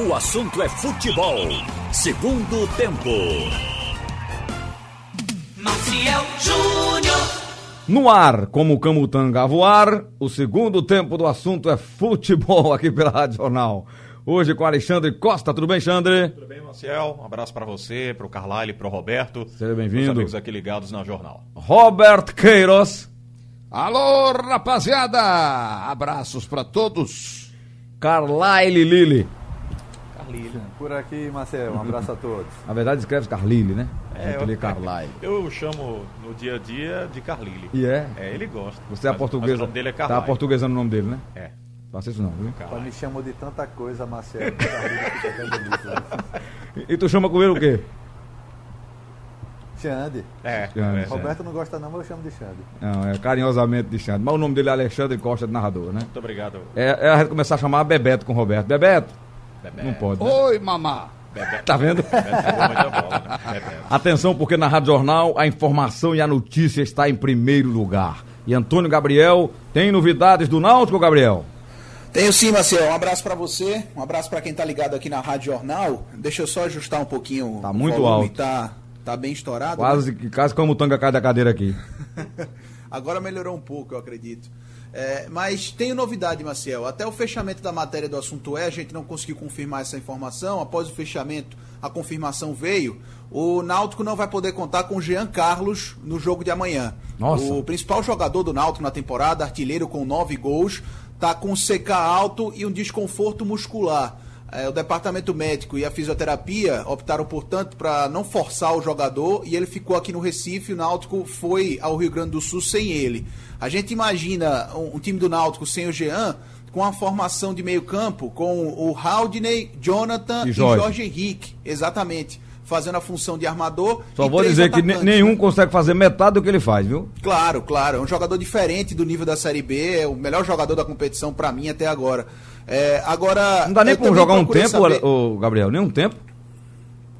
O assunto é futebol. Segundo tempo. Maciel Júnior. No ar, como o Camutanga voar, o segundo tempo do assunto é futebol aqui pela Rádio Jornal. Hoje com Alexandre Costa, tudo bem, Alexandre? Tudo bem, Marcel? Um abraço para você, para o Carlyle, para o Roberto. Seja bem-vindo. amigos aqui ligados na Jornal. Robert Queiroz. Alô, rapaziada! Abraços para todos. Carlyle Lili. Carlyle. Por aqui, Marcelo, um abraço a todos. Na verdade escreve Carlyle, né? É, eu Carlyle. Eu chamo no dia a dia de Carlyle. E é? É, ele gosta. Você é Mas- portuguesa. Mas o nome dele é tá Carlyle. portuguesando o nome dele, né? É. Faça isso não, viu? Ela me chamou de tanta coisa, Marcelo. né? E tu chama com ele o quê? Xande. É, Xande. é. Roberto não gosta não, mas eu chamo de Xande. Não, é carinhosamente de Xande. Mas o nome dele é Alexandre Costa de narrador, né? Muito obrigado. É, é a gente começar a chamar Bebeto com o Roberto. Bebeto? Bebé. Não pode. né? Oi, mamá. Bebé. Tá vendo? Bola, né? Atenção, porque na Rádio Jornal a informação e a notícia está em primeiro lugar. E Antônio Gabriel tem novidades do Náutico, Gabriel? Tenho sim, Marcelo. Um abraço pra você, um abraço pra quem tá ligado aqui na Rádio Jornal. Deixa eu só ajustar um pouquinho. Tá o muito volume, alto. Tá, tá bem estourado. Quase que quase como o tanga cai da cadeira aqui. né? Agora melhorou um pouco, eu acredito. É, mas tenho novidade, Marcel. Até o fechamento da matéria do assunto é, a gente não conseguiu confirmar essa informação. Após o fechamento, a confirmação veio. O Náutico não vai poder contar com Jean Carlos no jogo de amanhã. Nossa. O principal jogador do Náutico na temporada, artilheiro com nove gols, tá com CK alto e um desconforto muscular. É, o departamento médico e a fisioterapia optaram, portanto, para não forçar o jogador e ele ficou aqui no Recife. O Náutico foi ao Rio Grande do Sul sem ele. A gente imagina um, um time do Náutico sem o Jean com a formação de meio-campo com o Haldney, Jonathan E e Jorge. Jorge, Henrique. Exatamente. Fazendo a função de armador. Só vou dizer que nenhum né? consegue fazer metade do que ele faz, viu? Claro, claro. É um jogador diferente do nível da Série B. É o melhor jogador da competição pra mim até agora. É, agora. Não dá nem pra também jogar um tempo, saber- ô, Gabriel? Nem um tempo?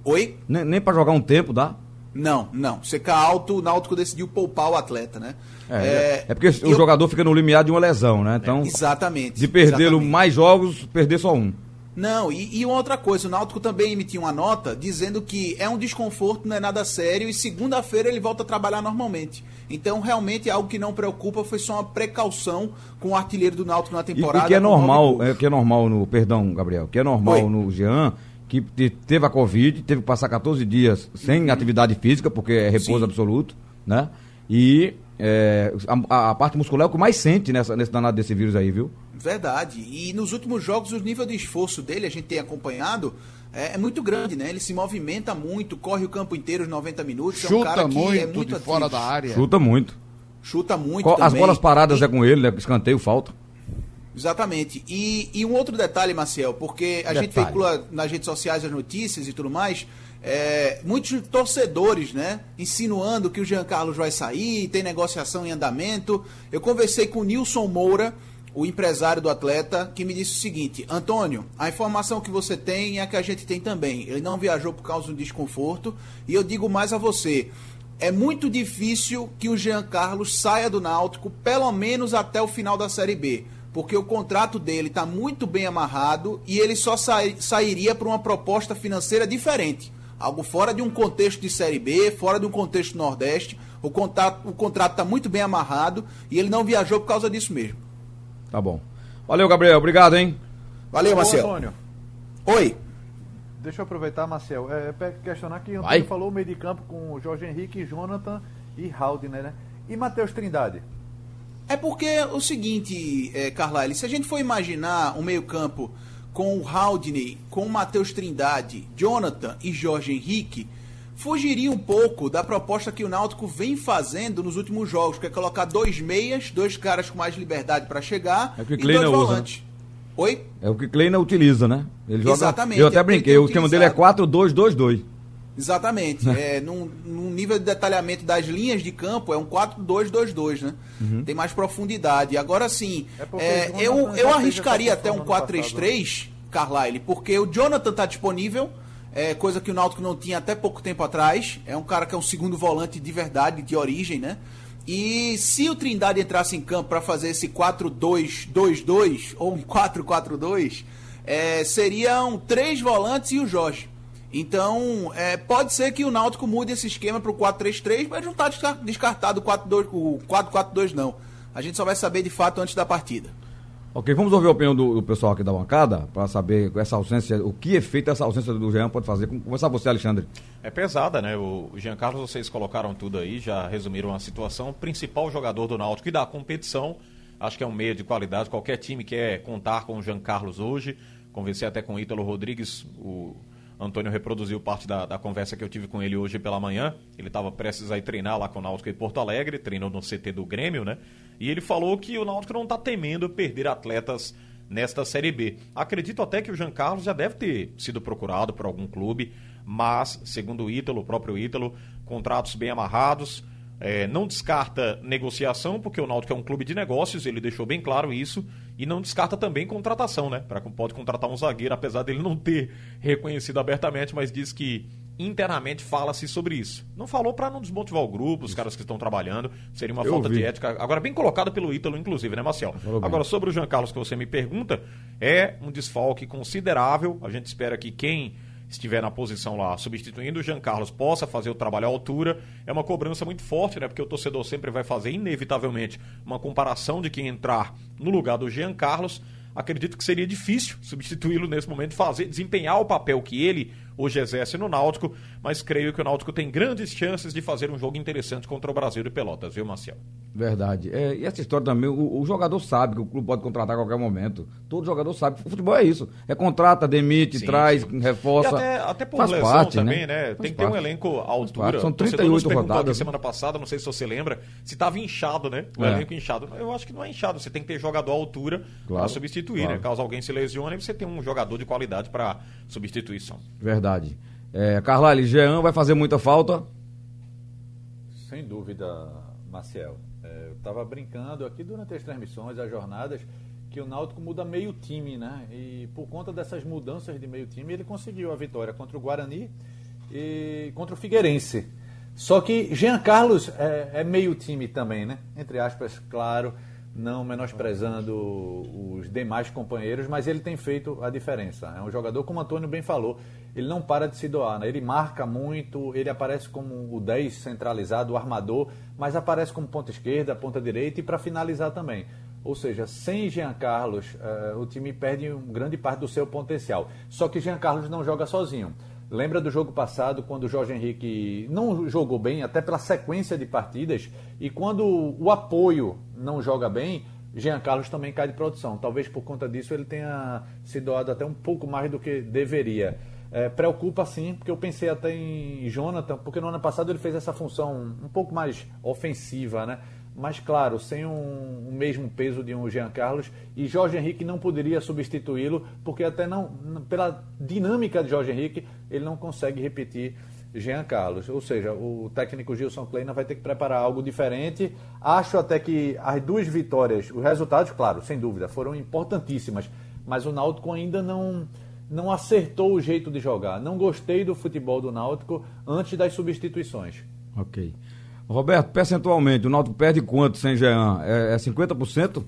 Oi? Nem, nem pra jogar um tempo, dá? Não, não. CK alto, o Náutico decidiu poupar o atleta, né? É, é, porque e o eu- jogador fica no limiar de uma lesão, né? Então, Exatamente. de perdê-lo mais jogos, perder só um. Não, e, e uma outra coisa, o Náutico também emitiu uma nota dizendo que é um desconforto, não é nada sério, e segunda-feira ele volta a trabalhar normalmente. Então, realmente, algo que não preocupa foi só uma precaução com o artilheiro do Náutico na E, temporada. e que é normal, é, que é normal no, perdão, Gabriel, que é normal Oi. no Jean, que te- teve a Covid, teve que passar 14 dias sem atividade física, porque é repouso Uhum. Sim. absoluto, né? E é, a, a parte muscular é o que mais sente nessa, nesse danado desse vírus aí, viu? Verdade. E nos últimos jogos, o nível de esforço dele, a gente tem acompanhado, é, é muito grande, né? Ele se movimenta muito, corre o campo inteiro os 90 minutos. é um Chuta cara que muito, é muito de fora da área. Chuta muito. Chuta muito Co- As também. bolas paradas E- é com ele, né? Escanteio, falta. Exatamente. E, e um outro detalhe, Marcel, porque a gente Detalhe. veicula nas redes sociais as notícias e tudo mais, é, muitos torcedores, né, insinuando que o Jean Carlos vai sair, tem negociação em andamento. Eu conversei com o Nilson Moura, o empresário do atleta, que me disse o seguinte: Antônio, a informação que você tem é a que a gente tem também. Ele não viajou por causa do desconforto. E eu digo mais a você. É muito difícil que o Jean Carlos saia do Náutico, pelo menos até o final da Série B. Porque o contrato dele está muito bem amarrado e ele só sai- sairia por uma proposta financeira diferente. Algo fora de um contexto de Série B, fora de um contexto Nordeste. O, contato, o contrato está muito bem amarrado e ele não viajou por causa disso mesmo. Tá bom. Valeu, Gabriel. Obrigado, hein? Valeu, Ô, Marcelo. Antônio, Oi. deixa eu aproveitar, Marcel, é, é questionar que o Vai. Antônio falou o meio de campo com o Jorge Henrique, Jonathan e Haldner, né? E Matheus Trindade? É porque é o seguinte, é, Carlyle, se a gente for imaginar um meio-campo com o Haldney, com o Matheus Trindade, Jonathan e Jorge Henrique, fugiria um pouco da proposta que o Náutico vem fazendo nos últimos jogos, que é colocar dois meias, dois caras com mais liberdade para chegar É o que e Kleina dois usa, né? volantes. Oi? É o que Kleina utiliza, né? Ele joga, Exatamente, Eu é até ele brinquei, o esquema dele é utilizado. 4-2-2-2. Exatamente. é, num, num nível de detalhamento das linhas de campo, é um 4-2-2-2, né? Tem mais profundidade. Agora sim, É é, eu, eu arriscaria até um função no ano 4-3-3, Carlyle, porque o Jonathan tá disponível, é, coisa que o Náutico não tinha até pouco tempo atrás. É um cara que é um segundo volante de verdade, de origem, né? E se o Trindade entrasse em campo para fazer esse 4-2-2-2 ou um 4-4-2, é, seriam três volantes e o Jorge. Então, é, pode ser que o Náutico mude esse esquema para o 4-3-3, mas não está descartado o 4-2 o 4-4-2 não. A gente só vai saber de fato antes da partida. Ok, vamos ouvir a opinião do, do pessoal aqui da bancada para saber essa ausência, o que efeito essa ausência do Jean pode fazer. Começar você, Alexandre. É pesada, né? O Jean Carlos, vocês colocaram tudo aí, já resumiram a situação. O principal jogador do Náutico e da competição, acho que é um meio de qualidade. Qualquer time quer contar com o Jean Carlos hoje. Conversei até com o Ítalo Rodrigues, o Antônio reproduziu parte da, da, conversa que eu tive com ele hoje pela manhã. Ele estava prestes a ir treinar lá com o Náutico em Porto Alegre, treinou no CT do Grêmio, né? E ele falou que o Náutico não está temendo perder atletas nesta Série B. Acredito até que o Jean Carlos já deve ter sido procurado por algum clube, mas, segundo o Ítalo, o próprio Ítalo, contratos bem amarrados. É, não descarta negociação, porque o Náutico é um clube de negócios, ele deixou bem claro isso, e não descarta também contratação, né? Pra, pode contratar um zagueiro, apesar dele não ter reconhecido abertamente, mas diz que internamente fala-se sobre isso. Não falou para não desmotivar o grupo, os caras que estão trabalhando, seria uma Eu falta de ética. Agora, bem colocado pelo Ítalo, inclusive, né, Marcel? Agora, sobre o Jean Carlos que você me pergunta, é um desfalque considerável. A gente espera que quem estiver na posição lá substituindo o Jean Carlos possa fazer o trabalho à altura. É uma cobrança muito forte, né? Porque o torcedor sempre vai fazer, inevitavelmente, uma comparação de quem entrar no lugar do Jean Carlos acredito que seria difícil substituí-lo nesse momento, fazer, desempenhar o papel que ele hoje exerce no Náutico, mas creio que o Náutico tem grandes chances de fazer um jogo interessante contra o Brasil e Pelotas, viu, Marcel? Verdade. É, e essa história também, o, o, jogador sabe que o clube pode contratar a qualquer momento. Todo jogador sabe. O futebol é isso. É contrata, demite, sim, traz, sim. reforça. E até, até por faz lesão parte, também, né? né? Tem que ter um elenco à altura. São 38 rodadas. Aqui semana passada, não sei se você lembra, se estava inchado, né? O é. elenco inchado. Eu acho que não é inchado. Você tem que ter jogador à altura claro, para substituir, né? claro. né? Caso alguém se lesione, você tem um jogador de qualidade para substituição. Verdade. É, Carlyle, Jean vai fazer muita falta? Sem dúvida, Marcel. É, eu estava brincando aqui durante as transmissões, as jornadas, que o Náutico muda meio time, né? E por conta dessas mudanças de meio time, ele conseguiu a vitória contra o Guarani e contra o Figueirense. Só que Jean Carlos é, é meio time também, né? Entre aspas, claro não menosprezando os demais companheiros, mas ele tem feito a diferença. É um jogador, como o Antônio bem falou, ele não para de se doar, né? ele marca muito, ele aparece como o 10 centralizado, o armador, mas aparece como ponta esquerda, ponta direita e para finalizar também. Ou seja, sem Jean Carlos, uh, o time perde um grande parte do seu potencial. Só que Jean Carlos não joga sozinho. Lembra do jogo passado, quando o Jorge Henrique não jogou bem, até pela sequência de partidas, e quando o apoio não joga bem, Jean Carlos também cai de produção. Talvez por conta disso ele tenha se doado até um pouco mais do que deveria. É, preocupa sim, porque eu pensei até em Jonathan, porque no ano passado ele fez essa função um pouco mais ofensiva, né? Mas claro, sem um, o mesmo peso de um Jean Carlos e Jorge Henrique não poderia substituí-lo, porque até não, pela dinâmica de Jorge Henrique, ele não consegue repetir Jean Carlos. Ou seja, o técnico Gilson Kleina vai ter que preparar algo diferente. Acho até que as duas vitórias, os resultados, claro, sem dúvida, foram importantíssimas, mas o Náutico ainda não não acertou o jeito de jogar. Não gostei do futebol do Náutico antes das substituições. OK. Roberto, percentualmente, o Náutico perde quanto sem Jean? É, é 50%?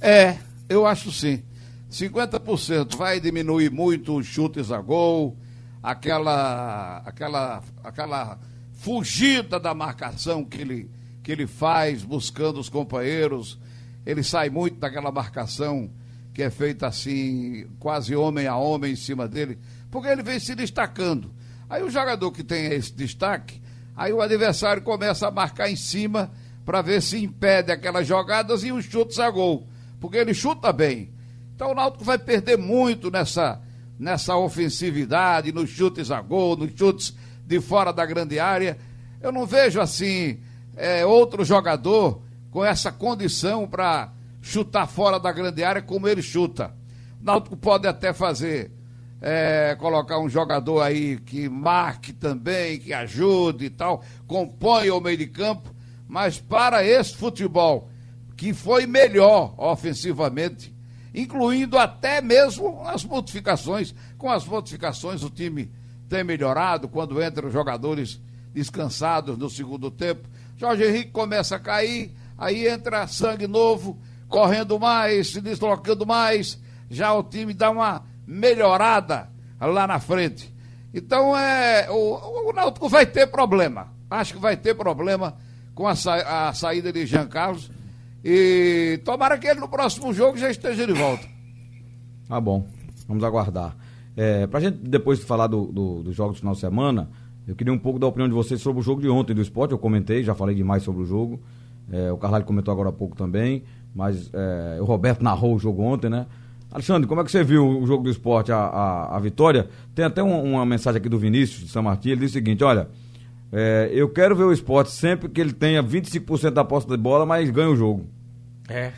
É, eu acho sim. 50% vai diminuir muito os chutes a gol, aquela, aquela, aquela fugida da marcação que ele, que ele faz buscando os companheiros. Ele sai muito daquela marcação que é feita assim, quase homem a homem em cima dele, porque ele vem se destacando. Aí o jogador que tem esse destaque, Aí o adversário começa a marcar em cima para ver se impede aquelas jogadas e os chutes a gol. Porque ele chuta bem. Então o Náutico vai perder muito nessa, nessa ofensividade, nos chutes a gol, nos chutes de fora da grande área. Eu não vejo assim é, outro jogador com essa condição para chutar fora da grande área como ele chuta. O Náutico pode até fazer é, colocar um jogador aí que marque também, que ajude e tal, compõe o meio de campo, mas para esse futebol, que foi melhor ofensivamente, incluindo até mesmo as modificações, com as modificações o time tem melhorado. Quando entram jogadores descansados no segundo tempo. Jorge Henrique começa a cair, aí entra sangue novo, correndo mais, se deslocando mais, já o time dá uma melhorada lá na frente. Então, é, o, o Náutico vai ter problema. Acho que vai ter problema com a, sa a saída de Jean Carlos. E tomara que ele no próximo jogo já esteja de volta. Tá bom, vamos aguardar. É, pra gente depois falar do, do, dos jogos do final de semana, eu queria um pouco da opinião de vocês sobre o jogo de ontem do esporte. Eu comentei, já falei demais sobre o jogo. É, o Carvalho comentou agora há pouco também, mas é, o Roberto narrou o jogo ontem, né? Alexandre, como é que você viu o jogo do esporte, a, a, a vitória? Tem até um, uma mensagem aqui do Vinícius de São Martin, ele diz o seguinte, olha, é, eu quero ver o esporte sempre que ele tenha 25% da posse de bola, mas ganha o jogo. É.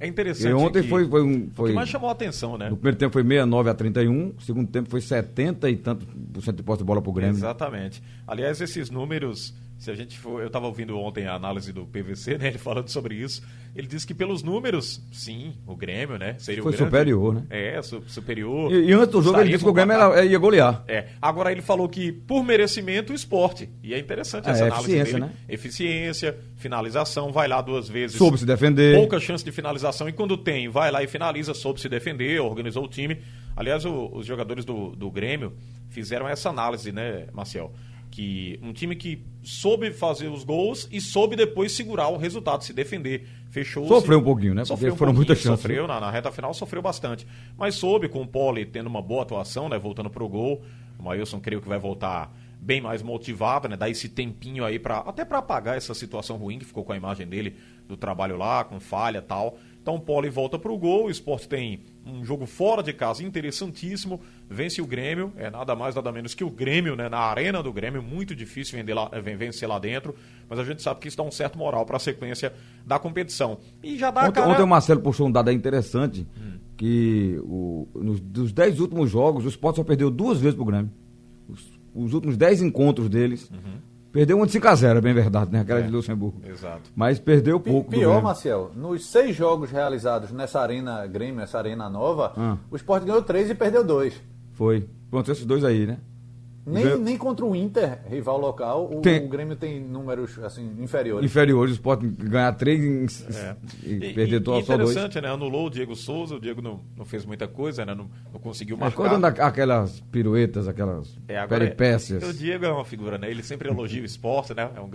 É interessante. E ontem que- foi, foi um. Foi, O que mais chamou a atenção, né? No primeiro tempo foi 69 a 31, no segundo tempo foi 70 e tanto por cento de posse de bola pro Grêmio. Exatamente. Aliás, esses números, se a gente for. Eu estava ouvindo ontem a análise do PVC, né? Ele falando sobre isso. Ele disse que pelos números, sim, o Grêmio, né? Seria Foi superior, né? É, su- superior. E, e antes do jogo ele disse que o Grêmio era- ia golear. É. Agora ele falou que por merecimento o esporte. E é interessante É, essa análise eficiência, dele. né? Eficiência, finalização, vai lá duas vezes. Soube se defender. Pouca chance de finalização e quando tem, vai lá e finaliza, soube se defender, organizou o time. Aliás, o- os jogadores do, do Grêmio fizeram essa análise, né, Marcel? Que um time que soube fazer os gols e soube depois segurar o resultado, se defender. Fechou. Sofreu um pouquinho, né? Sofreu Porque um foram muitas chances, Sofreu, na, na reta final sofreu bastante. Mas soube, com o Poli tendo uma boa atuação, né? Voltando pro gol. O Maílson creio que vai voltar bem mais motivado, né? Dar esse tempinho aí para até para apagar essa situação ruim que ficou com a imagem dele do trabalho lá, com falha e tal. Então o Poli volta pro gol, o Sport tem um jogo fora de casa interessantíssimo, vence o Grêmio, é nada mais nada menos que o Grêmio, né, na arena do Grêmio, muito difícil vender lá, ven- vencer lá dentro, mas a gente sabe que isso dá um certo moral para a sequência da competição. E já dá Ontem, cara... ontem o Marcelo puxou um dado interessante, que o, nos, dos 10 últimos jogos, o Sport só perdeu duas vezes pro Grêmio. Os, os últimos 10 encontros deles, perdeu uma de 5x0, é bem verdade, né? Aquela É. de Luxemburgo. Exato. Mas perdeu pouco do Pior. Marcel, nos seis jogos realizados nessa arena Grêmio, essa arena nova, Ah. o Sport ganhou três e perdeu dois. Foi. Pronto, esses dois aí, né? Nem, Ganhou- nem contra o Inter, rival local, o, Tem- o Grêmio tem números assim inferiores. Inferiores, o Sport ganhar 3 É. e, E, perder e- só, dois. interessante, né? Anulou o Diego Souza, o Diego não, não fez muita coisa, né? Não, não conseguiu Mas marcar. quando anda aquelas piruetas, aquelas É, agora, peripécias. O Diego é uma figura, né? Ele sempre elogia o esporte, né? É um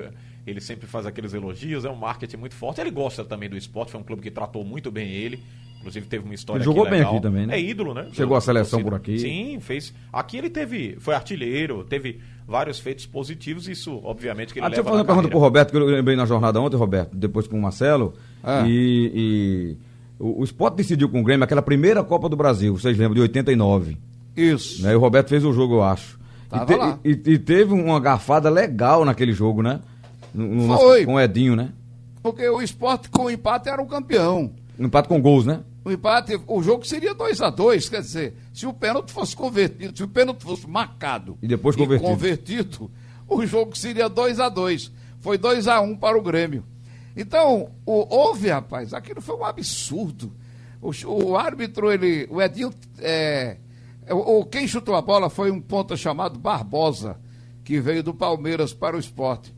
ele sempre faz aqueles elogios, é um marketing muito forte. Ele gosta também do esporte, foi um clube que tratou muito bem ele. Inclusive teve uma história Ele jogou aqui bem legal. aqui também, né? É ídolo, né? Chegou à seleção torcida. por aqui. Sim, fez. Aqui ele teve. Foi artilheiro, teve vários feitos positivos, isso, obviamente, que ele Ah, deixa eu leva fazer uma pergunta pro carreira. Roberto, que eu lembrei na jornada ontem, Roberto, depois com o Marcelo. Ah. E, e o, o Sport decidiu com o Grêmio aquela primeira Copa do Brasil, vocês lembram, de 89. Isso. Né? E o Roberto fez o jogo, eu acho. Tava e, lá. e- e teve uma garfada legal naquele jogo, né? No- no nosso- Foi. com o Edinho, né? Porque o esporte com o empate era o campeão. Empate com gols, né? O empate, o jogo seria 2 a 2 quer dizer, se o pênalti fosse convertido, se o pênalti fosse marcado E depois convertido. convertido, o jogo seria 2 a 2 Foi 2 a 1 para o Grêmio. Então, o, houve, rapaz, aquilo foi um absurdo. O, o árbitro, ele, o Edinho, é, o, o- quem chutou a bola foi um ponta chamado Barbosa, que veio do Palmeiras para o esporte.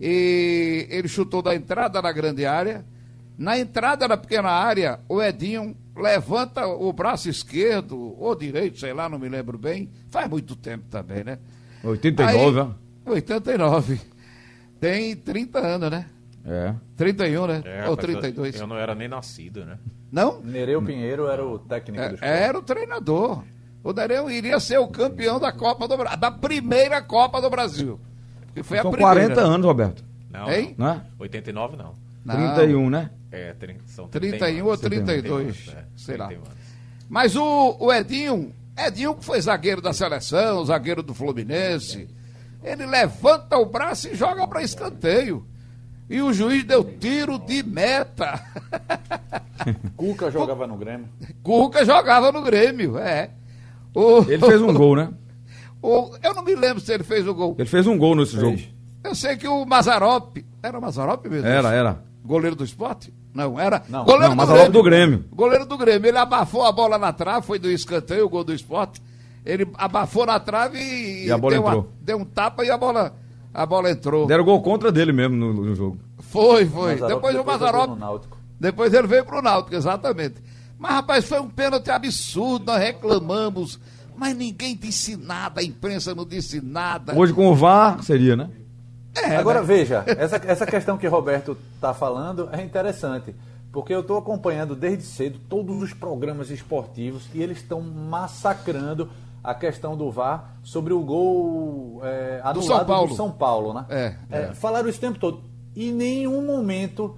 E ele chutou da entrada na grande área. Na entrada da pequena área, o Edinho levanta o braço esquerdo ou direito, sei lá, não me lembro bem. Faz muito tempo também, né? 89, Aí, 89. Tem 30 anos, né? É. 31, né? É, ou rapaz, 32. Eu, eu não era nem nascido, né? Não? Nereu Pinheiro era o técnico do É, Sport. era o treinador. O Dareu iria ser o campeão da Copa do Brasil, da primeira Copa do Brasil. Porque foi São a primeira. 40 anos, Roberto. Não, Hein? Não é? 89 não. Não. 31, né? É, são 31 ou 32, 31, é, sei lá. 31. Mas o, o Edinho, Edinho que foi zagueiro da seleção, zagueiro do Fluminense, ele levanta o braço e joga para escanteio. E o juiz deu tiro de meta. Cuca jogava no Grêmio. Cuca jogava no Grêmio, é. O- Ele fez um gol, né? o- eu não me lembro se ele fez o gol. Ele fez um gol nesse jogo. Eu sei que o Mazarop. Era o Mazarop mesmo? Era, era. Goleiro do esporte? Não, era. Não, goleiro Não, mas a do Grêmio. Goleiro do Grêmio. Ele abafou a bola na trave, foi do escanteio, o gol do esporte. Ele abafou na trave e, E a bola deu, entrou. deu um tapa e a bola, a bola entrou. Deram gol contra dele mesmo no, no jogo. Foi, foi. Mazzaropi depois o jogou Mazarop. Depois ele veio pro Náutico, exatamente. Mas, rapaz, foi um pênalti absurdo, nós reclamamos. Mas ninguém disse nada, a imprensa não disse nada. Hoje com o VAR seria, né? É, Agora né? veja, essa, essa questão que Roberto está falando é interessante, porque eu estou acompanhando desde cedo todos os programas esportivos e eles estão massacrando a questão do VAR sobre o gol é, anulado São Paulo. do São Paulo, né? É, É, Falaram isso o tempo todo. E em nenhum momento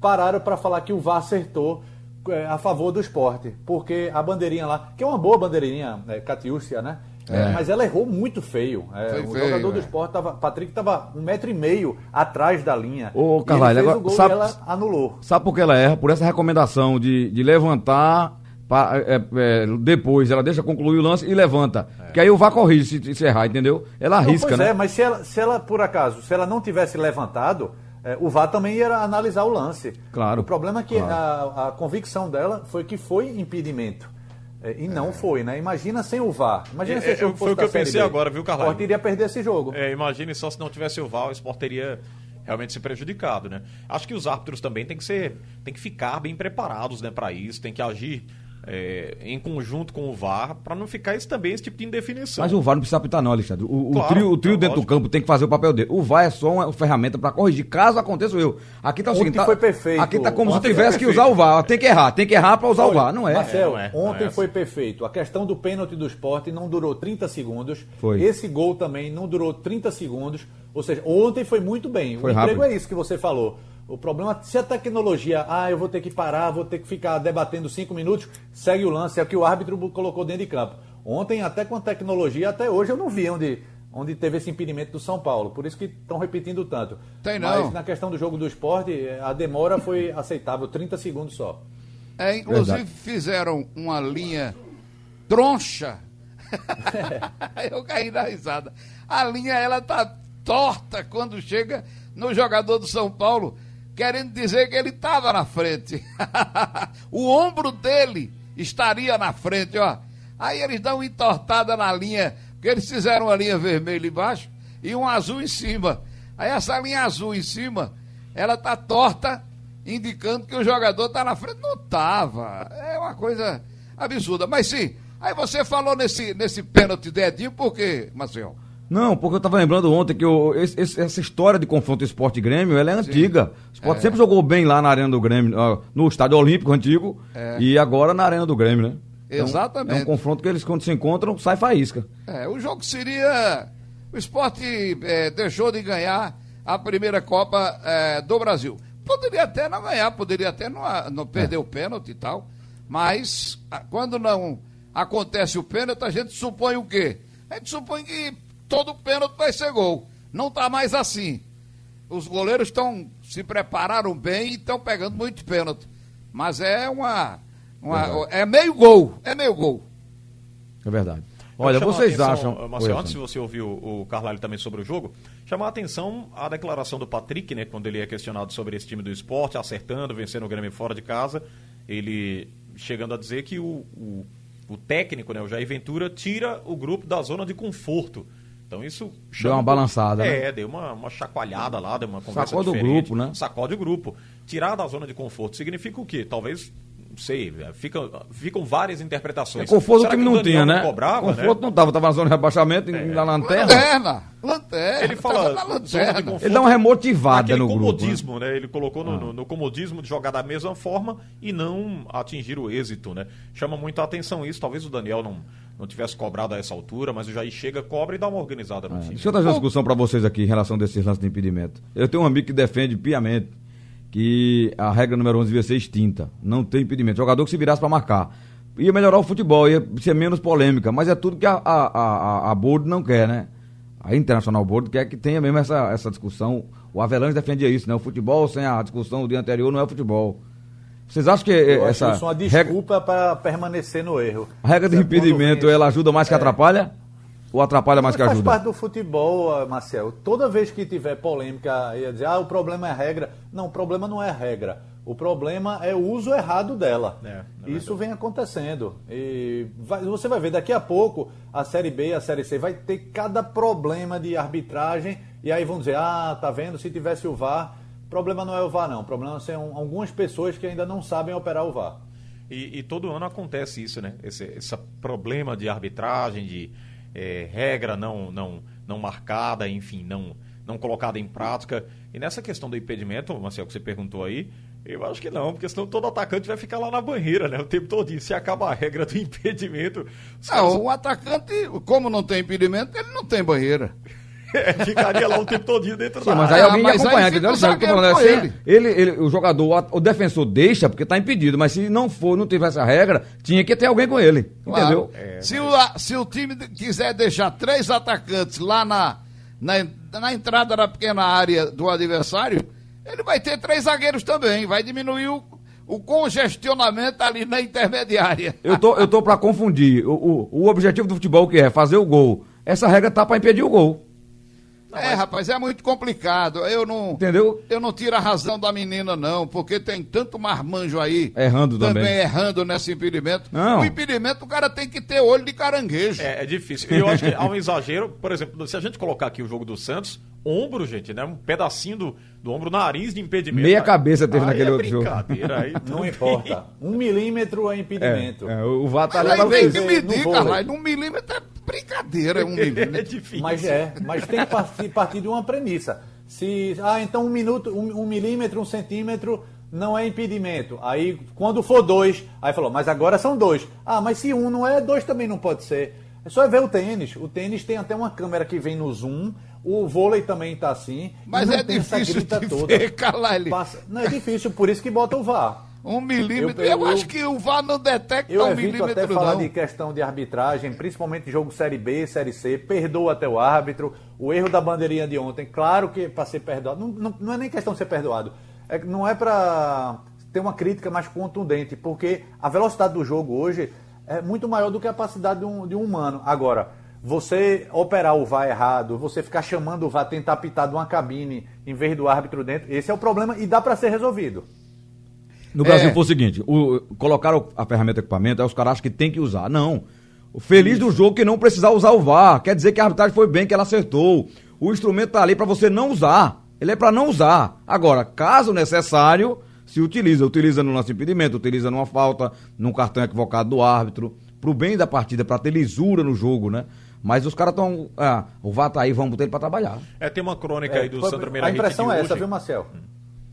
pararam para falar que o VAR acertou é, a favor do esporte, porque a bandeirinha lá, que é uma boa bandeirinha, é, Catiúcia, né? É, mas ela errou muito feio. É, o feio, jogador do é. esporte tava, Patrick estava um metro e meio atrás da linha. Ô, Carvalho, agora, o gol sabe- e ela anulou. Sabe por que ela erra? Por essa recomendação de, de levantar pa- é, é, depois, ela deixa concluir o lance e levanta. Que aí o VAR corrige se, se errar, entendeu? Ela Não, arrisca, pois né? é, mas se ela, se ela, por acaso, se ela não tivesse levantado, é, o VAR também ia analisar o lance. Claro, O problema é que claro. a, a convicção dela foi que foi impedimento. É, e não foi, né? Imagina sem o VAR. Imagina É, se esse é, jogo foi o que eu pensei B. agora, viu, O Carvalho? Sport iria perder esse jogo. É, imagine só se não tivesse o VAR, o Sport teria realmente se prejudicado, né? Acho que os árbitros também têm que ser, tem que ficar bem preparados, né, para isso, tem que agir é, em conjunto com o VAR para não ficar isso também esse tipo de indefinição. Mas o VAR não precisa apitar, não, Alexandre. O, o Claro, trio, o trio é dentro do lógico. campo tem que fazer o papel dele. O VAR é só uma ferramenta para corrigir, caso aconteça o erro. Aqui tá o Ontem seguinte. tá- foi perfeito. Aqui tá como se Ontem tivesse foi que usar o VAR. Tem que errar, tem que errar para usar o VAR. Não é. Marcel, não é, não ontem é foi assim. perfeito. A questão do pênalti do esporte não durou 30 segundos. Foi. Esse gol também não durou 30 segundos. Ou seja, ontem foi muito bem. Foi o emprego rápido. é isso que você falou. O problema, se a tecnologia, ah, eu vou ter que parar, vou ter que ficar debatendo cinco minutos, segue o lance, é o que o árbitro colocou dentro de campo. Ontem, até com a tecnologia, até hoje eu não vi onde, onde teve esse impedimento do São Paulo. Por isso que estão repetindo tanto. Tem não. Mas na questão do jogo do esporte, a demora foi aceitável, 30 segundos só. É, inclusive Verdade. fizeram uma linha troncha. Eu caí da risada. A linha ela tá torta quando chega no jogador do São Paulo, querendo dizer que ele estava na frente. o ombro dele estaria na frente, ó. Aí eles dão uma entortada na linha, porque eles fizeram uma linha vermelha embaixo e um azul em cima. Aí essa linha azul em cima, ela tá torta, indicando que o jogador está na frente. Não tava. É uma coisa absurda. Mas sim, aí você falou nesse, nesse pênalti de Edinho, por quê, Marcel? Não, porque eu tava lembrando ontem que o- esse- esse- essa história de confronto esporte Grêmio, ela é antiga. O esporte É. sempre jogou bem lá na Arena do Grêmio, no Estádio Olímpico antigo, É. e agora na Arena do Grêmio, né? Exatamente. É um confronto que eles, quando se encontram, sai faísca. É, o jogo seria. O esporte é, deixou de ganhar a primeira Copa é, do Brasil. Poderia até não ganhar, poderia até não, não perder o pênalti e tal. Mas quando não acontece o pênalti, a gente supõe o quê? A gente supõe que todo pênalti vai ser gol. Não está mais assim. Os goleiros estão se prepararam bem e estão pegando muito pênalti. Mas é uma. uma é meio gol. É meio gol. É verdade. Olha, vocês atenção, acham. Marcelo, antes de Alexandre. você ouvir o, o Carlalho também sobre o jogo, chamar a atenção a declaração do Patrick, né? Quando ele é questionado sobre esse time do esporte, acertando, vencendo o Grêmio fora de casa, ele chegando a dizer que o, o, o técnico, né, o Jair Ventura, tira o grupo da zona de conforto. Então isso chama- uma balançada, É, né? deu uma, uma chacoalhada lá, deu uma conversa Sacode o diferente. grupo, né? Sacode o grupo. Tirar da zona de conforto significa o quê? Talvez, não sei, fica, ficam várias interpretações. É, conforto o Será que o não tinha, né? Cobrava, conforto né? não tava, tava na zona de rebaixamento, na lanterna. Lanterna! Lanterna! Ele fala lanterna. conforto, Ele dá uma remotivada no grupo. né? comodismo, né? Ele colocou no, no- no comodismo de jogar da mesma forma e não atingir o êxito, né? Chama muito a atenção isso. Talvez o Daniel não, não tivesse cobrado a essa altura, mas o Jair chega, cobra e dá uma organizada no time. Deixa eu trazer uma discussão para vocês aqui em relação a desses lances de impedimento. Eu tenho um amigo que defende piamente que a regra número 11 devia ser extinta. Não tem impedimento. Jogador que se virasse para marcar. Ia melhorar o futebol, ia ser menos polêmica. Mas é tudo que a, a, a, a Board não quer, né? A Internacional Board quer que tenha mesmo essa, essa discussão. O Avelange defendia isso, né? O futebol sem a discussão do dia anterior não é futebol. Vocês acham que Eu acho essa isso uma regra, desculpa para permanecer no erro. a regra de impedimento ela ajuda mais que atrapalha? Ou atrapalha mais que Faz ajuda? parte do futebol, ah, Marcel. Toda vez que tiver polêmica, ia dizer, ah, o problema é a regra. Não, o problema não é a regra. O problema é o uso errado dela. É, é Isso vem acontecendo. E vai- você vai ver, daqui a pouco, a Série B e a Série C vai ter cada problema de arbitragem. E aí vão dizer, ah, tá vendo, se tivesse o VAR. O problema não é o VAR, não. O problema são algumas pessoas que ainda não sabem operar o VAR. E, e todo ano acontece isso, né? Esse, esse problema de arbitragem, de é, regra não, não, não marcada, enfim, não, não colocada em prática. E nessa questão do impedimento, Marcelo, que você perguntou aí, eu acho que não, porque senão todo atacante vai ficar lá na banheira, né? O tempo todo. Se acaba a regra do impedimento. Não, caras... o atacante, como não tem impedimento, ele não tem banheira. É, ficaria lá o tempo todo dentro Sim, da mas aí alguém ia acompanhar, entendeu? Falando, ele. Ele, ele, o jogador, o defensor deixa porque está impedido, mas se não for, não tivesse a regra, tinha que ter alguém com ele, claro. entendeu? É, se, mas... o, se o time quiser deixar três atacantes lá na, na, na entrada da pequena área do adversário, ele vai ter três zagueiros também, vai diminuir o, o congestionamento ali na intermediária. Eu tô, eu tô para confundir. O, o, o objetivo do futebol que é fazer o gol. Essa regra tá para impedir o gol. Não, é, mas... rapaz, é muito complicado. Eu não. Entendeu? Eu não tiro a razão da menina, não, porque tem tanto marmanjo aí. Errando também. Também errando nesse impedimento. Não. O impedimento, o cara tem que ter olho de caranguejo. É, é difícil. E eu acho que há um exagero, por exemplo, se a gente colocar aqui o jogo do Santos, ombro, gente, né? Um pedacinho do, do ombro, nariz de impedimento. Meia cabeça teve aí naquele é outro jogo. Aí não importa. Um milímetro é impedimento. É, é, o VAR tá ali pra tem que medir, caralho. Um milímetro é brincadeira, é um milímetro. é difícil. Mas é, mas tem que partir, partir de uma premissa. Se, ah, então um minuto, um, um milímetro, um centímetro não é impedimento. Aí, quando for dois, aí falou, mas agora são dois. Ah, mas se um não é, dois também não pode ser. É só ver o tênis. O tênis tem até uma câmera que vem no zoom o vôlei também está assim. Mas é difícil de toda. ver, Carlalho. Passa... Não, é difícil, por isso que bota o VAR. Um milímetro. Eu, eu, eu acho que o VAR não detecta eu um milímetro, até falar de questão de arbitragem, principalmente jogo Série B, Série C. Perdoa até o árbitro. O erro da bandeirinha de ontem, claro que para ser perdoado. Não, não, não, é nem questão de ser perdoado. É, não é para ter uma crítica mais contundente, porque a velocidade do jogo hoje é muito maior do que a capacidade de um, de um humano. Agora você operar o VAR errado, você ficar chamando o VAR, tentar pitar de uma cabine em vez do árbitro dentro, esse é o problema e dá para ser resolvido. No Brasil é. foi o seguinte: o, colocaram a ferramenta equipamento, aí os caras acham que tem que usar. Não. O feliz Isso. do jogo que não precisar usar o VAR. Quer dizer que a arbitragem foi bem, que ela acertou. O instrumento tá ali para você não usar. Ele é para não usar. Agora, caso necessário, se utiliza. Utiliza no lance de impedimento, utiliza numa falta, num cartão equivocado do árbitro. Pro bem da partida, para ter lisura no jogo, né? Mas os caras estão. Ah, o VAR tá aí, vamos botar ele para trabalhar. É, tem uma crônica é, aí do Sandro Meira A impressão é essa, viu, Marcel?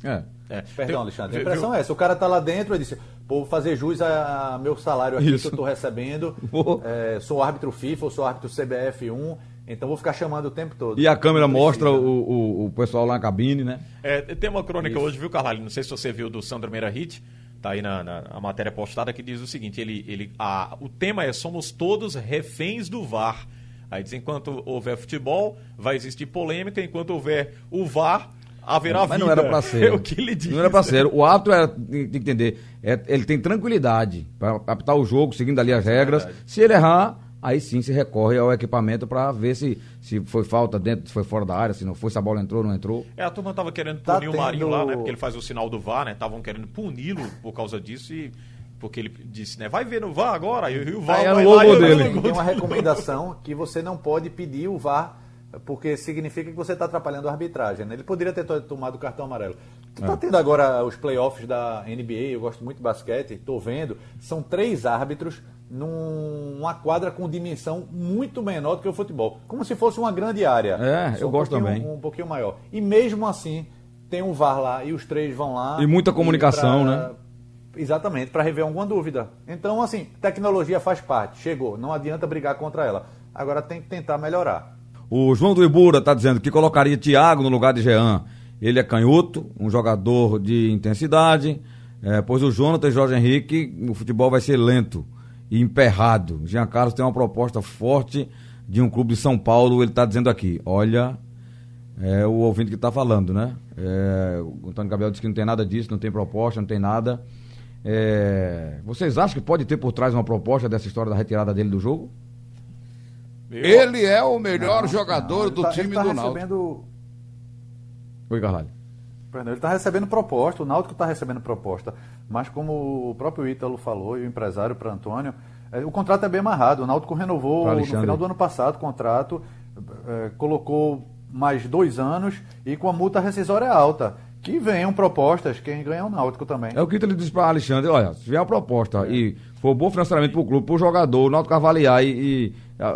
É. é. Perdão, Alexandre. A impressão viu? é essa. O cara tá lá dentro e disse: vou fazer jus a, a meu salário aqui Isso. que eu tô recebendo. É, sou árbitro FIFA, sou árbitro CBF1. Então vou ficar chamando o tempo todo. E a câmera mostra o, o, o, pessoal lá na cabine, né? É, tem uma crônica Isso. hoje, viu, Carlalho? Não sei se você viu do Sandro Meira Hit. Tá aí na, na a matéria postada que diz o seguinte: ele, ele, a, o tema é Somos todos reféns do VAR. Aí diz: enquanto houver futebol, vai existir polêmica, enquanto houver o VAR, haverá Mas vida. não era para ser. É o que ele diz. Não era para ser. O ato era, tem que entender, é, ele tem tranquilidade para apitar o jogo, seguindo ali as é regras. Se ele errar, aí sim se recorre ao equipamento para ver se, se foi falta dentro, se foi fora da área, se não foi, se a bola entrou ou não entrou. É, a turma tava querendo tá punir tendo... o Marinho lá, né? Porque ele faz o sinal do VAR, né? Estavam querendo puni-lo por causa disso e porque ele disse, né? Vai ver no VAR agora, e o VAR vai lá e dele. Tem uma recomendação que você não pode pedir o VAR porque significa que você está atrapalhando a arbitragem. Né? Ele poderia ter tomado o cartão amarelo. Está é. tendo agora os playoffs da NBA, eu gosto muito de basquete, estou vendo. São três árbitros numa quadra com dimensão muito menor do que o futebol. Como se fosse uma grande área. É, eu um gosto também. Um, pouquinho maior. E mesmo assim, tem um VAR lá e os três vão lá. E muita comunicação, pra, né? Exatamente, para rever alguma dúvida. Então, assim, tecnologia faz parte, chegou, não adianta brigar contra ela. Agora tem que tentar melhorar. O João do Ibura está dizendo que colocaria Thiago no lugar de Jean. Ele é canhoto, um jogador de intensidade, é, pois o Jonathan e Jorge Henrique, o futebol vai ser lento e emperrado. Jean Carlos tem uma proposta forte de um clube de São Paulo, ele está dizendo aqui, olha, é o ouvinte que está falando, né? É, o Antônio Gabriel disse que não tem nada disso, não tem proposta, não tem nada. É, vocês acham que pode ter por trás uma proposta dessa história da retirada dele do jogo? Ele é o melhor não, jogador não, do tá, time tá do Náutico. Recebendo... Oi, Carlalho. Ele está recebendo proposta, o Náutico está recebendo proposta. Mas como o próprio Ítalo falou, e o empresário para Antônio, é, o contrato é bem amarrado. O Náutico renovou no final do ano passado o contrato, é, colocou mais dois anos e com a multa rescisória alta Que venham propostas, quem ganha é o Náutico também. É o que ele disse para Alexandre, olha, se vier a proposta e for bom financeiramente pro clube, pro jogador, o Náutico avaliar e, e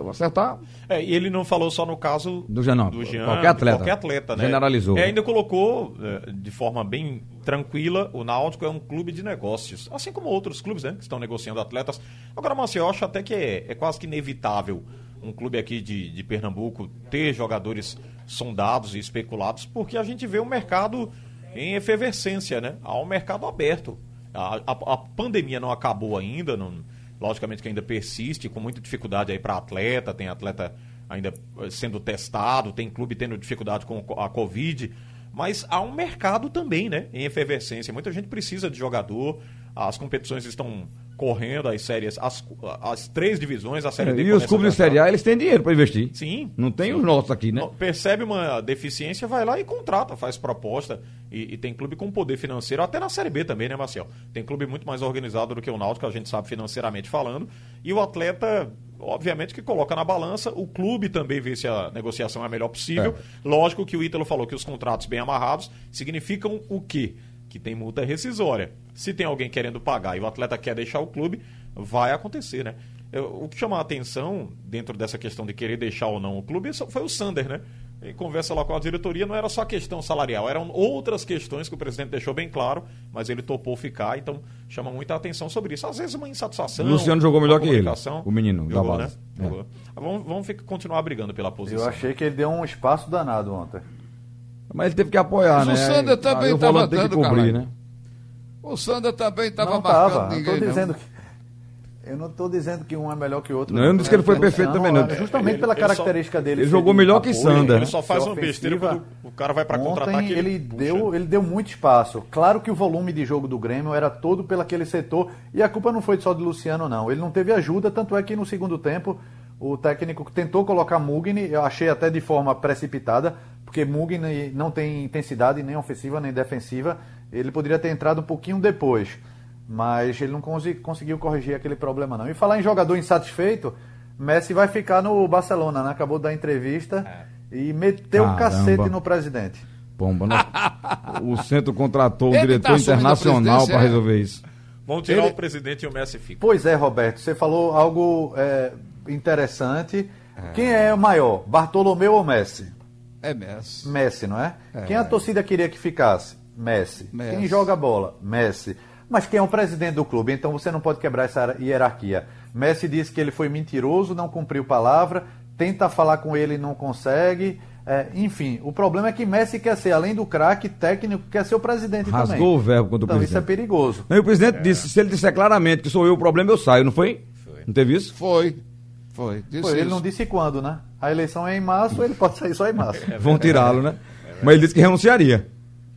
acertar, É, e ele não falou só no caso Do Jean, não. do Jean, Qualquer atleta. Qualquer atleta, né? Generalizou. É, ainda colocou é, de forma bem tranquila, o Náutico é um clube de negócios. Assim como outros clubes, né? Que estão negociando atletas. Agora, Marcelo, eu acho até que é, é quase que inevitável um clube aqui de, de Pernambuco ter jogadores sondados e especulados, porque a gente vê o mercado em efervescência, né? Há um mercado aberto. A, a- a pandemia não acabou ainda, não, logicamente que ainda persiste, com muita dificuldade aí para atleta, tem atleta ainda eh, sendo testado, tem clube tendo dificuldade com a Covid, mas há um mercado também, né, em efervescência. Muita gente precisa de jogador, as competições estão correndo, as séries, as, as três divisões, a série D e os clubes de. Série A, eles têm dinheiro para investir. Sim. Não tem sim. os nossos aqui, né? Percebe uma deficiência, vai lá e contrata, faz proposta. E, e tem clube com poder financeiro, até na Série B também, né, Marcel? Tem clube muito mais organizado do que o Náutico, a gente sabe financeiramente falando. E o atleta, obviamente, que coloca na balança. O clube também vê se a negociação é a melhor possível. Lógico que o Ítalo falou que os contratos bem amarrados significam o quê? Que tem multa rescisória. Se tem alguém querendo pagar e o atleta quer deixar o clube, vai acontecer, né? Eu- o que chama a atenção dentro dessa questão de querer deixar ou não o clube isso foi o Sander, né? Em conversa lá com a diretoria, não era só questão salarial, eram outras questões que o presidente deixou bem claro, mas ele topou ficar, então chama muita atenção sobre isso. Às vezes uma insatisfação. O Luciano jogou melhor que ele, comunicação. o menino da Jogou, base. né? É. Jogou. Vamos, vamos ficar- continuar brigando pela posição. Eu achei que ele deu um espaço danado ontem. Mas ele teve que apoiar, Mas né? o Sander também o tava volante tem que dando, cobrir, né? O Sander também estava não marcando tava. ninguém. eu tô não. dizendo que eu não estou dizendo que um é melhor que o outro. Não, eu não disse que ele foi perfeito também, não. Justamente Ele- pela ele só- característica dele. ele jogou melhor que Sander, Ele né? só faz uma besteira quando o cara vai para contra-ataque. Ele puxa. deu, ele deu muito espaço. Claro que o volume de jogo do Grêmio era todo pelo aquele setor e a culpa não foi só de Luciano não. Ele não teve ajuda, tanto é que no segundo tempo o técnico tentou colocar Mugni, eu achei até de forma precipitada, porque Mugni não tem intensidade nem ofensiva nem defensiva. Ele poderia ter entrado um pouquinho depois, mas ele não conseguiu corrigir aquele problema não. E falar em jogador insatisfeito, Messi vai ficar no Barcelona, né? Acabou da entrevista e meteu o cacete no presidente. Pomba, né? O centro contratou um Ele diretor tá internacional para é? resolver isso. Vão tirar Ele- o presidente e o Messi fica. Pois é, Roberto, você falou algo é, interessante. Quem é o maior, Bartolomeu ou Messi? É Messi. Messi, não é? Quem a torcida queria que ficasse? Messi. Messi. Quem joga bola? Messi. Mas quem é o presidente do clube? Então você não pode quebrar essa hierarquia. Messi disse que ele foi mentiroso, não cumpriu palavra, tenta falar com ele e não consegue. É, enfim, o problema é que Messi quer ser, além do craque técnico, quer ser o presidente Rasgou também. o verbo contra o então isso é presidente. perigoso. Não, e o presidente disse, se ele disser claramente que sou eu o problema, eu saio, não foi? Foi. Não teve isso? Foi. Foi. Disse Pô, ele isso. não disse quando, né? A eleição é em março, ele pode sair só em março. Vão tirá-lo, né? Mas ele disse que renunciaria.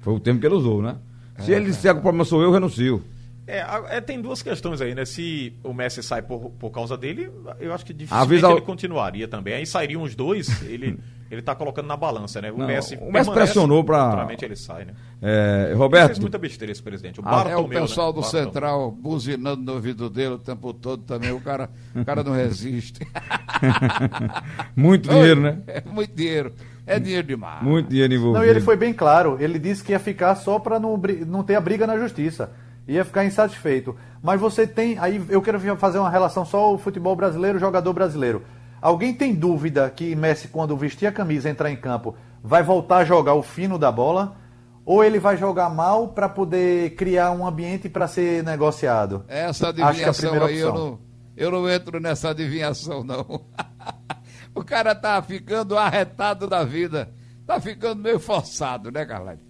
Foi o termo que ele usou, né? Se ele disser que o problema sou eu, eu renuncio. É, é, tem duas questões aí, né? Se o Messi sai por, por causa dele, eu acho que dificilmente Avisa ele continuaria também. Aí sairiam os dois, ele, ele tá colocando na balança, né? O Não, Messi. o Messi pressionou pra- Naturalmente ele sai, né? É, Ele Roberto, fez muita besteira esse presidente. O Ah, É Bartomeu, o pessoal né? do Bartomeu. Central buzinando no ouvido dele o tempo todo também. O cara, o cara não resiste. muito dinheiro, né? É muito dinheiro. É dinheiro demais. Muito dinheiro envolvido. Não, e ele foi bem claro. Ele disse que ia ficar só para não, não ter a briga na justiça. Ia ficar insatisfeito. Mas você tem. Aí eu quero fazer uma relação só o futebol brasileiro, o jogador brasileiro. Alguém tem dúvida que Messi, quando vestir a camisa e entrar em campo, vai voltar a jogar o fino da bola? Ou ele vai jogar mal para poder criar um ambiente para ser negociado? Essa Acho que é a adivinhação primeira aí, eu opção. não, eu não entro nessa adivinhação, não. o cara tá ficando arretado da vida. Tá ficando meio forçado, né, Carlyle?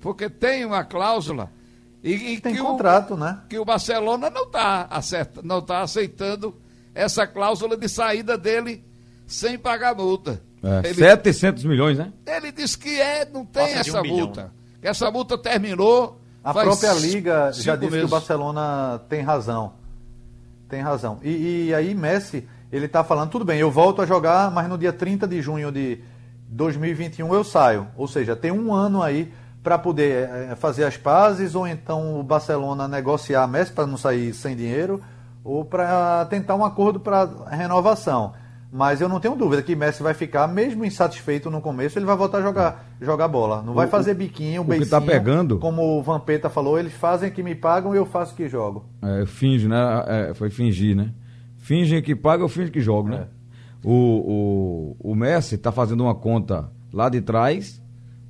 Porque tem uma cláusula e, e Tem que, contrato, né? o, que o Barcelona não está acerta, não tá aceitando essa cláusula de saída dele sem pagar multa. É, ele, 700 milhões, né? ele disse que é, não tem Passa um essa bilhão, multa. né? Que essa multa terminou. A faz própria Liga já disse que o meses. Barcelona tem razão. Tem razão. E, e aí Messi, ele tá falando, tudo bem, eu volto a jogar, mas no dia 30 de junho de 2021 eu saio. Ou seja, tem um ano aí para poder eh, fazer as pazes, ou então o Barcelona negociar Messi para não sair sem dinheiro, ou para tentar um acordo para renovação. Mas eu não tenho dúvida que Messi vai ficar, mesmo insatisfeito no começo, ele vai voltar a jogar, jogar bola. Não vai O- fazer biquinho, o que beicinho. tá pegando- Como o Vampeta falou, eles fazem que me pagam e eu faço que jogo. É, finge, né? É, foi fingir, né? Fingem que paga ou finge que joga, né? O, o, o Messi tá fazendo uma conta lá de trás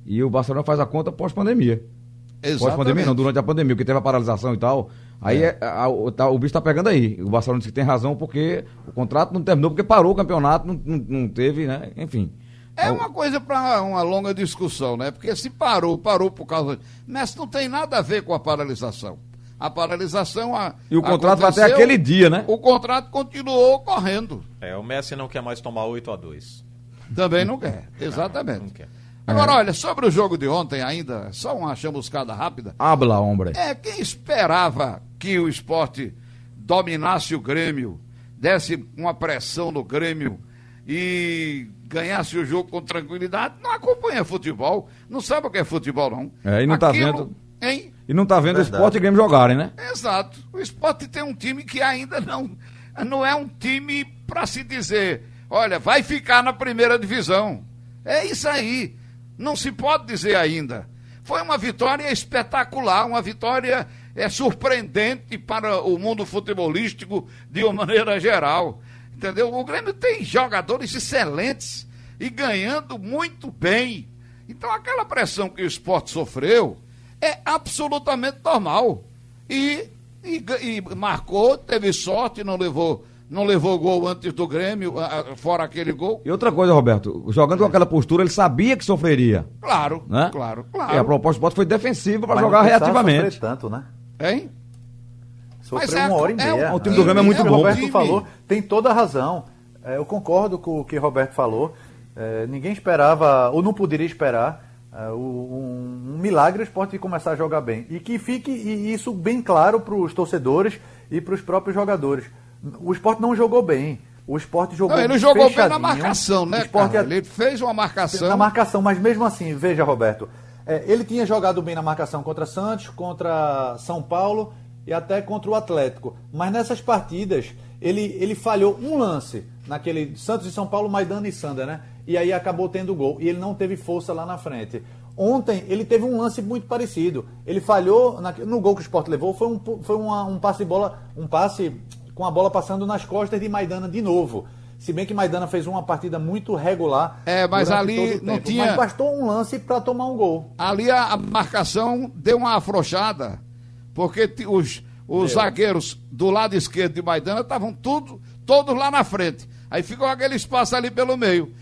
e o Barcelona faz a conta pós-pandemia. Pós-pandemia não, durante a pandemia, porque teve a paralisação e tal. Aí é, a- o- tá- o bicho tá pegando aí. O Barcelona disse que tem razão porque o contrato não terminou, porque parou o campeonato, não, não, não teve, né? Enfim. É uma coisa para uma longa discussão, né? Porque se parou, parou por causa. Mas não tem nada a ver com a paralisação. A paralisação. A, E o contrato vai até aquele dia, né? O contrato continuou correndo. É, o Messi não quer mais tomar 8 a 2 Também não quer. Exatamente. Não quer. Agora, olha, sobre o jogo de ontem ainda, só uma chamuscada rápida. Habla, hombre. É, quem esperava que o esporte dominasse o Grêmio, desse uma pressão no Grêmio e ganhasse o jogo com tranquilidade, não acompanha futebol, não sabe o que é futebol, não. É, e não tá vendo. Hein? E não tá vendo o esporte e o Grêmio jogarem, né? Exato. O esporte tem um time que ainda não, não é um time para se dizer, olha, vai ficar na primeira divisão. É isso aí. Não se pode dizer ainda. Foi uma vitória espetacular, uma vitória é, surpreendente para o mundo futebolístico de uma maneira geral. Entendeu? O Grêmio tem jogadores excelentes e ganhando muito bem. Então aquela pressão que o esporte sofreu é absolutamente normal. E, e, e marcou, teve sorte, não levou, não levou gol antes do Grêmio, fora aquele gol. E outra coisa, Roberto, jogando com aquela postura, ele sabia que sofreria. Claro, Né? claro, E a claro. proposta do esporte foi defensiva para jogar reativamente. tanto, né? Hein? Sofreu Mas é uma hora e é meia. o- o time do Grêmio é muito o bom. Roberto time. falou, tem toda a razão. É, eu concordo com o que o Roberto falou. É, ninguém esperava, ou não poderia esperar, é, o- um, um milagre o esporte começar a jogar bem. E que fique isso bem claro para os torcedores e para os próprios jogadores. O esporte não jogou bem. O esporte jogou Não, ele jogou bem na marcação, né, esporte cara? Ele fez uma marcação. na marcação, mas mesmo assim, veja, Roberto, é, ele tinha jogado bem na marcação contra Santos, contra São Paulo e até contra o Atlético. Mas nessas partidas, ele, ele falhou um lance naquele Santos e São Paulo, Maidana e Sander, né? E aí acabou tendo gol. E ele não teve força lá na frente. Ontem ele teve um lance muito parecido. Ele falhou na- no gol que o Sport levou, foi um, foi uma- um passe de bola, um passe com a bola passando nas costas de Maidana de novo. Se bem que Maidana fez uma partida muito regular. É, mas ali não tempo. tinha- Mas bastou um lance para tomar um gol. Ali a, marcação deu uma afrouxada, porque os, os zagueiros do lado esquerdo de Maidana estavam tudo, todos lá na frente. Aí ficou aquele espaço ali pelo meio.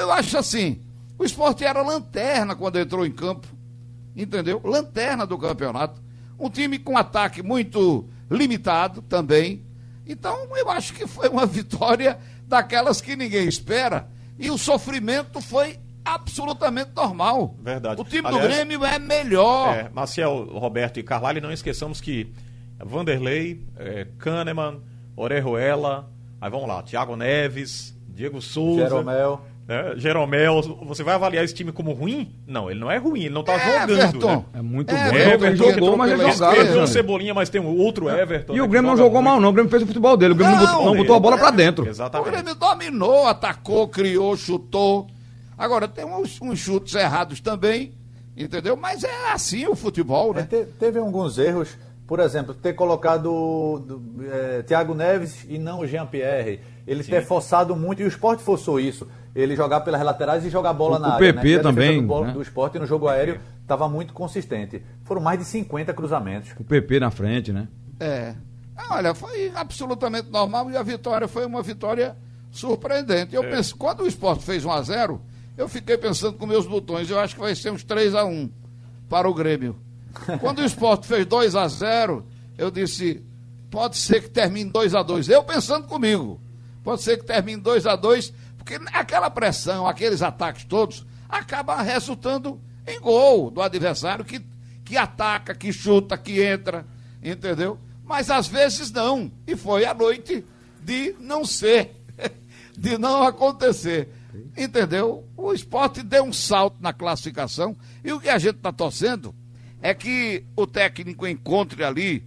Eu acho assim, o esporte era lanterna quando entrou em campo, entendeu? Lanterna do campeonato. Um time com ataque muito limitado também. Então, eu acho que foi uma vitória daquelas que ninguém espera. E o sofrimento foi absolutamente normal. Verdade. O time Aliás, do Grêmio é melhor. É, Maciel, Roberto e Carvalho, não esqueçamos que Vanderlei, é, Kahneman, Orejuela, aí vamos lá, Thiago Neves, Diego Souza. Jeromel. né, Jeromel, você vai avaliar esse time como ruim? Não, ele não é ruim, ele não tá É, jogando. Everton. Né? É muito É, bom. Everton, jogou, mas tem um Alexandre. Cebolinha, mas tem um outro Everton. E né, o Grêmio não jogou muito. mal, não. O Grêmio fez o futebol dele. O Grêmio Não, não, botou, não botou a bola pra dentro. O Exatamente. Grêmio dominou, atacou, criou, chutou. Agora, tem uns, uns chutes errados também, entendeu? Mas é assim o futebol, É, né? te- teve alguns erros, por exemplo, ter colocado do- é, Thiago Neves e não o Jean-Pierre. Ele ter forçado muito, e o esporte forçou isso. Ele jogar pelas laterais e jogar bola O- na o área. PP né? Também, Do, bola- né? do esporte no jogo aéreo estava muito consistente. Foram mais de 50 cruzamentos. O PP na frente, né? É. Ah, Olha, foi absolutamente normal e a vitória foi uma vitória surpreendente. Eu penso, quando o esporte fez 1 a 0 eu fiquei pensando com meus botões, eu acho que vai ser uns 3 a 1 para o Grêmio. Quando o esporte fez 2 a 0 eu disse, pode ser que termine 2 a 2 Eu pensando comigo, pode ser que termine 2 a 2 porque aquela pressão, aqueles ataques todos, acaba resultando em gol do adversário que, que ataca, que chuta, que entra, entendeu? Mas às vezes não. E foi a noite de não ser, de não acontecer. Entendeu? O esporte deu um salto na classificação e o que a gente está torcendo é que o técnico encontre ali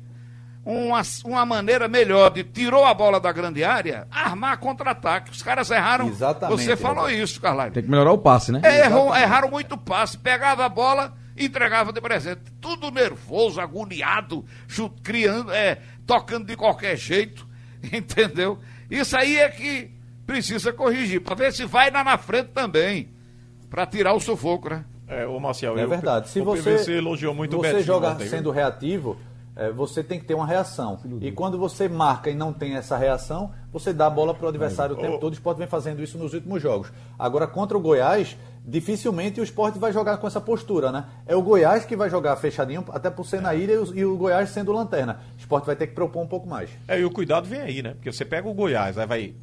uma, uma maneira melhor de tirou a bola da grande área, armar contra-ataque. Os caras erraram. Exatamente, Você falou isso, Carlyle. Tem que melhorar o passe, né? Erram, erraram muito passe, pegava a bola e entregava de presente. Tudo nervoso, agoniado, chute, criando, é, tocando de qualquer jeito, entendeu? Isso aí é que precisa corrigir, para ver se vai lá na frente também, para tirar o sufoco, né? É, o Marcial, É eu- verdade. Se o você, PVC elogiou muito o você Betinho joga ontem, viu? sendo reativo, é, você tem que ter uma reação. E quando você marca e não tem essa reação, você dá a bola para o adversário o tempo todo. O esporte vem fazendo isso nos últimos jogos. Agora, contra o Goiás, dificilmente o esporte vai jogar com essa postura, né? É o Goiás que vai jogar fechadinho, até por ser na ilha e o, e o Goiás sendo lanterna. O esporte vai ter que propor um pouco mais. É, e o cuidado vem aí, né? Porque você pega o Goiás, aí vai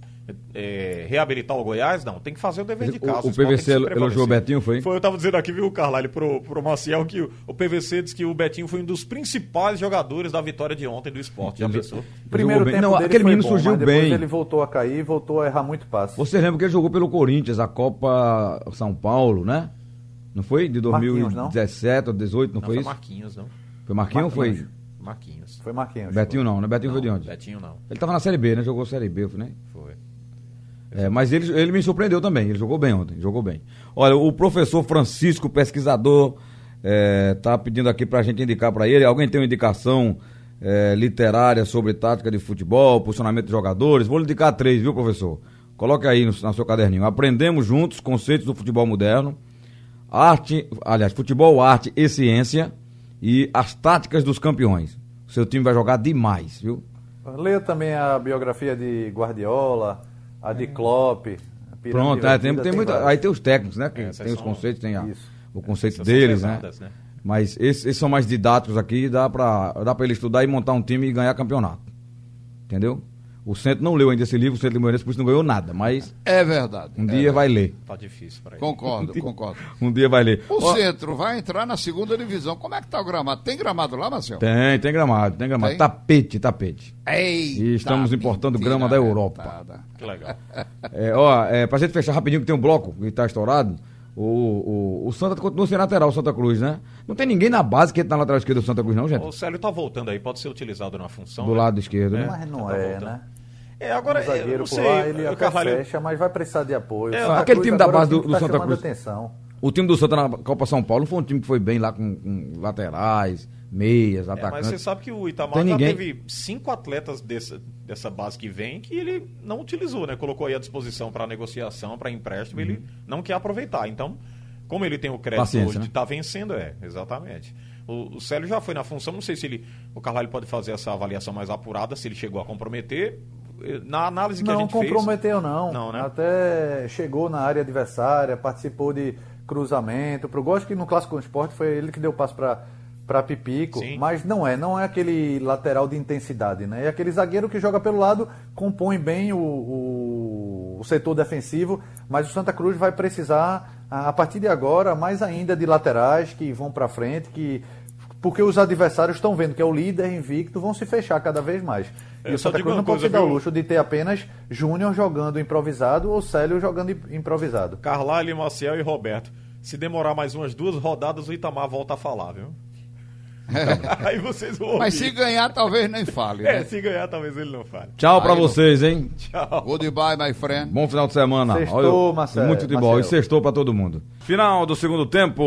é, reabilitar o Goiás, não, tem que fazer o dever de O- casa. o tem PVC elogiou o Betinho, foi? Foi, eu tava dizendo aqui, viu, Carlalho, pro, pro Maciel, que o, o PVC disse que o Betinho foi um dos principais jogadores da vitória de ontem do esporte. Já pensou? Primeiro tempo Não, dele aquele foi menino bom, surgiu bem. ele voltou a cair, voltou a errar muito passe. Você lembra que ele jogou pelo Corinthians, a Copa São Paulo, né? Não foi? De Marquinhos, não? 2017 ou 18, não, Não, foi foi isso? Marquinhos, não. Foi Marquinhos ou foi? Marquinhos. Marquinhos. Foi Marquinhos. Betinho não, né? Betinho foi de onde? Betinho não. Ele tava na Série B, né? Jogou Série B, né? Foi. É, mas ele, ele me surpreendeu também, ele jogou bem ontem, jogou bem. Olha, o professor Francisco, pesquisador, é, tá pedindo aqui pra gente indicar pra ele. Alguém tem uma indicação é, literária sobre tática de futebol, posicionamento de jogadores? Vou lhe indicar três, viu, professor? Coloque aí no, no seu caderninho. Aprendemos juntos conceitos do futebol moderno, arte, aliás, futebol, arte e ciência e as táticas dos campeões. Seu time vai jogar demais, viu? Leia também a biografia de Guardiola, a de Klopp. a Pronto, é, tem, tem muita, várias. aí tem os técnicos, né? Que É, tem os conceitos, tem a, o conceito deles, né? pesadas, né? Mas esses, esses são mais didáticos aqui, dá pra, dá pra ele estudar e montar um time e ganhar campeonato. Entendeu? O Centro não leu ainda esse livro, o Centro Limoeirense, por isso não ganhou nada, mas É verdade. um é dia vai ler. Tá difícil pra ele. Concordo, concordo. Um dia vai ler. O Ó, centro vai entrar na segunda divisão. Como é que tá o gramado? Tem gramado lá, Marcelo? Tem, tem gramado, tem gramado. Tem? Tapete, tapete. Eita, E estamos importando grama da Europa. retada. Que legal. É, ó, é, pra gente fechar rapidinho, que tem um bloco que tá estourado. O, o, o Santa continua sem lateral, o Santa Cruz, né? Não tem ninguém na base que entra na lateral esquerda do Santa Cruz, não, gente? O Célio tá voltando aí, pode ser utilizado na função. Do né? lado esquerdo, né? Mas não Tá é, voltando. né? É, agora, o eu zagueiro não por sei, lá, ele o até Carvalho- fecha, mas vai precisar de apoio. É, Santa aquele Cruz time da base um do- do tá Santa Cruz. atenção. O time do Santa na Copa São Paulo foi um time que foi bem lá com, com laterais, meias, É, mas atacantes. você sabe que o Itamar Tem já ninguém. teve cinco atletas dessa, dessa base que vem que ele não utilizou, né? Colocou aí à disposição para negociação, para empréstimo, ele não quer aproveitar. Então, como ele tem o crédito Paciência, hoje né? de estar vencendo, é, exatamente. O, o Célio já foi na função, não sei se ele. O Carvalho pode fazer essa avaliação mais apurada, se ele chegou a comprometer. Na análise que a Não gente fez. comprometeu, não. Não, né? Até chegou na área adversária, participou de cruzamento. Pro gosto que no Clássico do Esporte foi ele que deu passo para para Pipico, Sim. mas não é, não é aquele lateral de intensidade, né? É aquele zagueiro que joga pelo lado, compõe bem o, o, o setor defensivo, mas o Santa Cruz vai precisar a a partir de agora mais ainda de laterais que vão para frente, que porque os adversários estão vendo que é o líder invicto, vão se fechar cada vez mais. É, e o Santa Cruz não pode se dar o luxo de ter apenas Júnior jogando improvisado ou Célio jogando im- improvisado. Carvalho, Maciel e Roberto. Se demorar mais umas duas rodadas, o Itamar volta a falar, viu? Aí vocês vão ouvir. Mas se ganhar, talvez nem fale. É, Né? se ganhar, talvez ele não fale. Tchau pra Aí não- vocês, hein? Tchau. Goodbye, my friend. Bom final de semana. Sextou, Olha, Marcelo, Muito futebol. E Marcelo. sextou pra todo mundo. Final do segundo tempo.